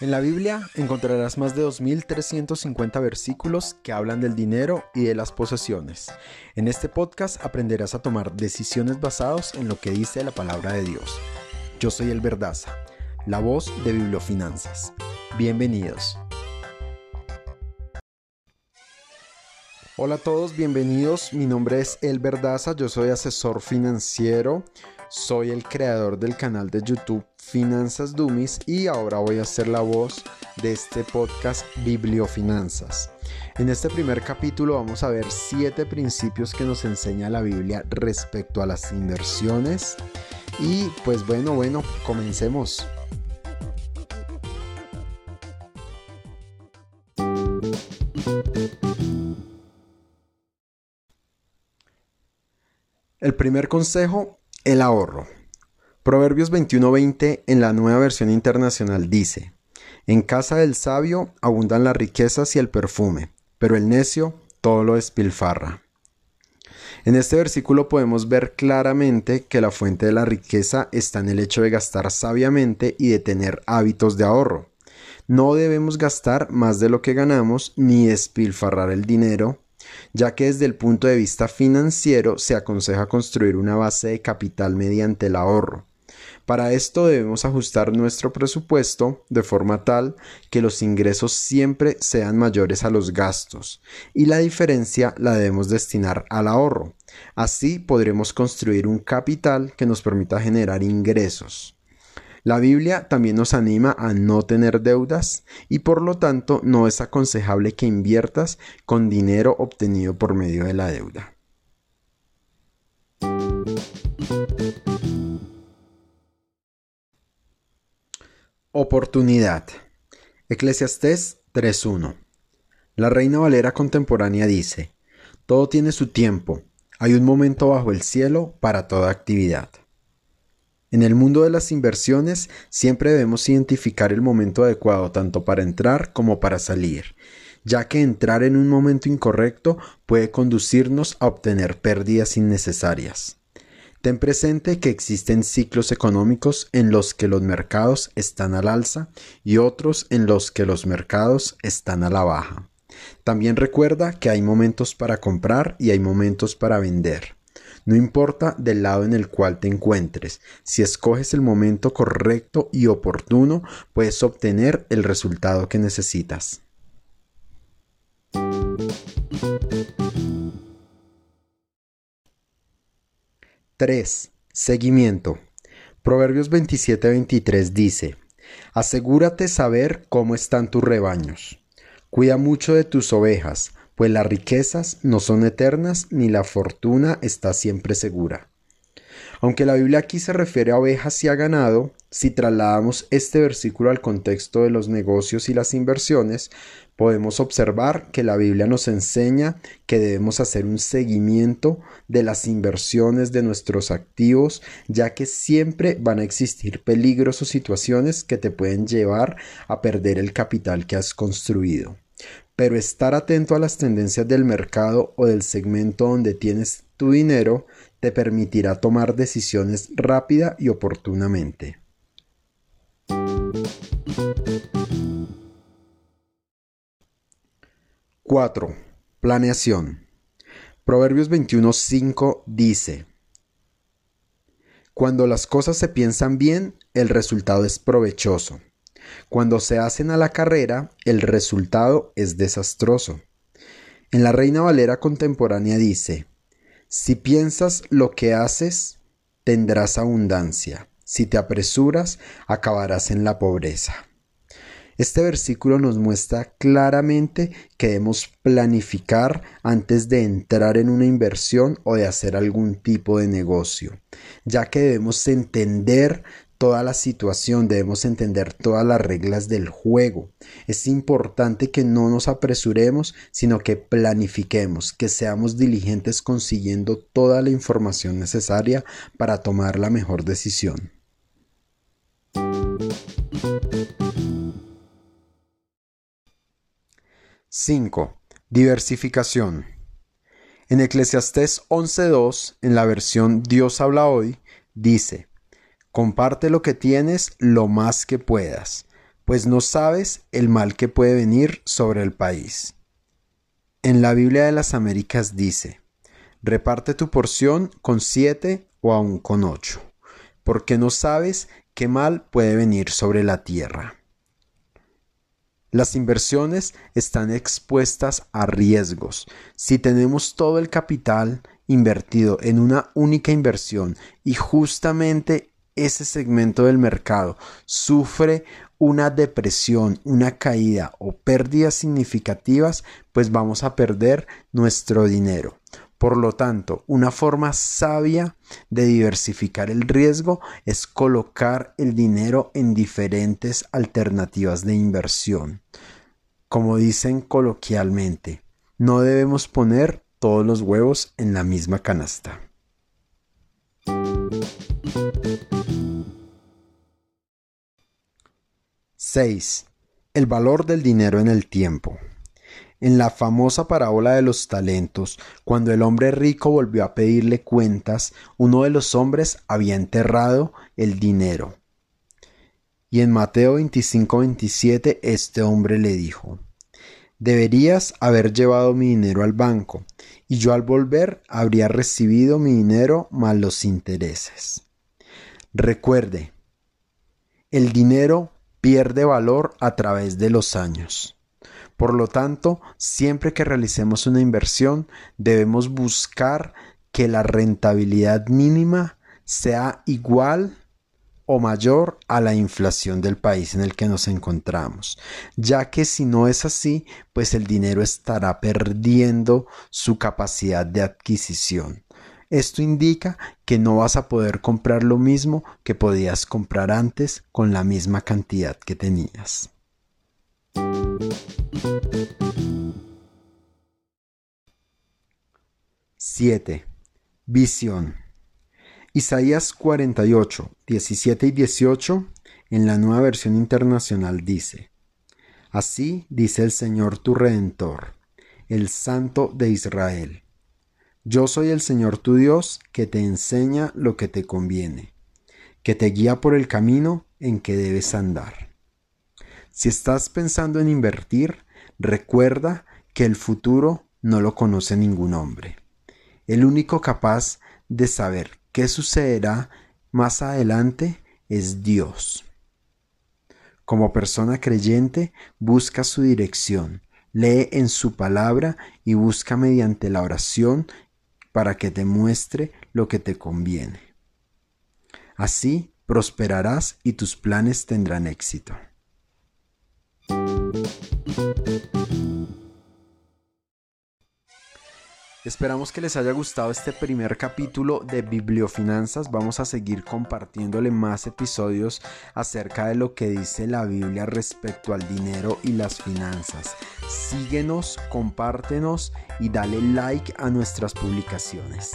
En la Biblia encontrarás más de 2.350 versículos que hablan del dinero y de las posesiones. En este podcast aprenderás a tomar decisiones basadas en lo que dice la palabra de Dios. Yo soy El Verdaza, la voz de Bibliofinanzas. Bienvenidos. Hola a todos, bienvenidos. Mi nombre es El Verdaza, yo soy asesor financiero. Soy el creador del canal de YouTube Finanzas Dummies y ahora voy a ser la voz de este podcast Bibliofinanzas. En este primer capítulo vamos a ver siete principios que nos enseña la Biblia respecto a las inversiones. Y pues bueno, bueno, comencemos. El primer consejo el ahorro. Proverbios 21:20 en la nueva versión internacional dice, En casa del sabio abundan las riquezas y el perfume, pero el necio todo lo despilfarra. En este versículo podemos ver claramente que la fuente de la riqueza está en el hecho de gastar sabiamente y de tener hábitos de ahorro. No debemos gastar más de lo que ganamos ni despilfarrar el dinero ya que desde el punto de vista financiero se aconseja construir una base de capital mediante el ahorro. Para esto debemos ajustar nuestro presupuesto de forma tal que los ingresos siempre sean mayores a los gastos y la diferencia la debemos destinar al ahorro. Así podremos construir un capital que nos permita generar ingresos. La Biblia también nos anima a no tener deudas y por lo tanto no es aconsejable que inviertas con dinero obtenido por medio de la deuda. Oportunidad. Eclesiastés 3.1. La Reina Valera contemporánea dice, Todo tiene su tiempo, hay un momento bajo el cielo para toda actividad. En el mundo de las inversiones siempre debemos identificar el momento adecuado tanto para entrar como para salir, ya que entrar en un momento incorrecto puede conducirnos a obtener pérdidas innecesarias. Ten presente que existen ciclos económicos en los que los mercados están al alza y otros en los que los mercados están a la baja. También recuerda que hay momentos para comprar y hay momentos para vender. No importa del lado en el cual te encuentres, si escoges el momento correcto y oportuno, puedes obtener el resultado que necesitas. ¡3! Seguimiento. Proverbios 27-23 dice, Asegúrate saber cómo están tus rebaños. Cuida mucho de tus ovejas, pues las riquezas no son eternas ni la fortuna está siempre segura. Aunque la Biblia aquí se refiere a ovejas y a ganado, si trasladamos este versículo al contexto de los negocios y las inversiones, podemos observar que la Biblia nos enseña que debemos hacer un seguimiento de las inversiones de nuestros activos, ya que siempre van a existir peligros o situaciones que te pueden llevar a perder el capital que has construido pero estar atento a las tendencias del mercado o del segmento donde tienes tu dinero te permitirá tomar decisiones rápida y oportunamente. 4. Planeación. Proverbios 21.5 dice, Cuando las cosas se piensan bien, el resultado es provechoso cuando se hacen a la carrera, el resultado es desastroso. En la Reina Valera contemporánea dice, si piensas lo que haces, tendrás abundancia. Si te apresuras, acabarás en la pobreza. Este versículo nos muestra claramente que debemos planificar antes de entrar en una inversión o de hacer algún tipo de negocio, ya que debemos entender toda la situación, debemos entender todas las reglas del juego. Es importante que no nos apresuremos, sino que planifiquemos, que seamos diligentes consiguiendo toda la información necesaria para tomar la mejor decisión. 5. Diversificación. En Eclesiastés 11.2, en la versión Dios habla hoy, dice, Comparte lo que tienes lo más que puedas, pues no sabes el mal que puede venir sobre el país. En la Biblia de las Américas dice, reparte tu porción con siete o aún con ocho, porque no sabes qué mal puede venir sobre la tierra. Las inversiones están expuestas a riesgos. Si tenemos todo el capital invertido en una única inversión y justamente ese segmento del mercado sufre una depresión, una caída o pérdidas significativas, pues vamos a perder nuestro dinero. Por lo tanto, una forma sabia de diversificar el riesgo es colocar el dinero en diferentes alternativas de inversión. Como dicen coloquialmente, no debemos poner todos los huevos en la misma canasta. 6. El valor del dinero en el tiempo. En la famosa parábola de los talentos, cuando el hombre rico volvió a pedirle cuentas, uno de los hombres había enterrado el dinero. Y en Mateo 25-27 este hombre le dijo, Deberías haber llevado mi dinero al banco, y yo al volver habría recibido mi dinero más los intereses. Recuerde, el dinero pierde valor a través de los años. Por lo tanto, siempre que realicemos una inversión, debemos buscar que la rentabilidad mínima sea igual o mayor a la inflación del país en el que nos encontramos, ya que si no es así, pues el dinero estará perdiendo su capacidad de adquisición. Esto indica que no vas a poder comprar lo mismo que podías comprar antes con la misma cantidad que tenías. 7. Visión. Isaías 48, 17 y 18 en la nueva versión internacional dice, Así dice el Señor tu Redentor, el Santo de Israel. Yo soy el Señor tu Dios que te enseña lo que te conviene, que te guía por el camino en que debes andar. Si estás pensando en invertir, recuerda que el futuro no lo conoce ningún hombre. El único capaz de saber qué sucederá más adelante es Dios. Como persona creyente, busca su dirección, lee en su palabra y busca mediante la oración para que te muestre lo que te conviene. Así prosperarás y tus planes tendrán éxito. Esperamos que les haya gustado este primer capítulo de Bibliofinanzas. Vamos a seguir compartiéndole más episodios acerca de lo que dice la Biblia respecto al dinero y las finanzas. Síguenos, compártenos y dale like a nuestras publicaciones.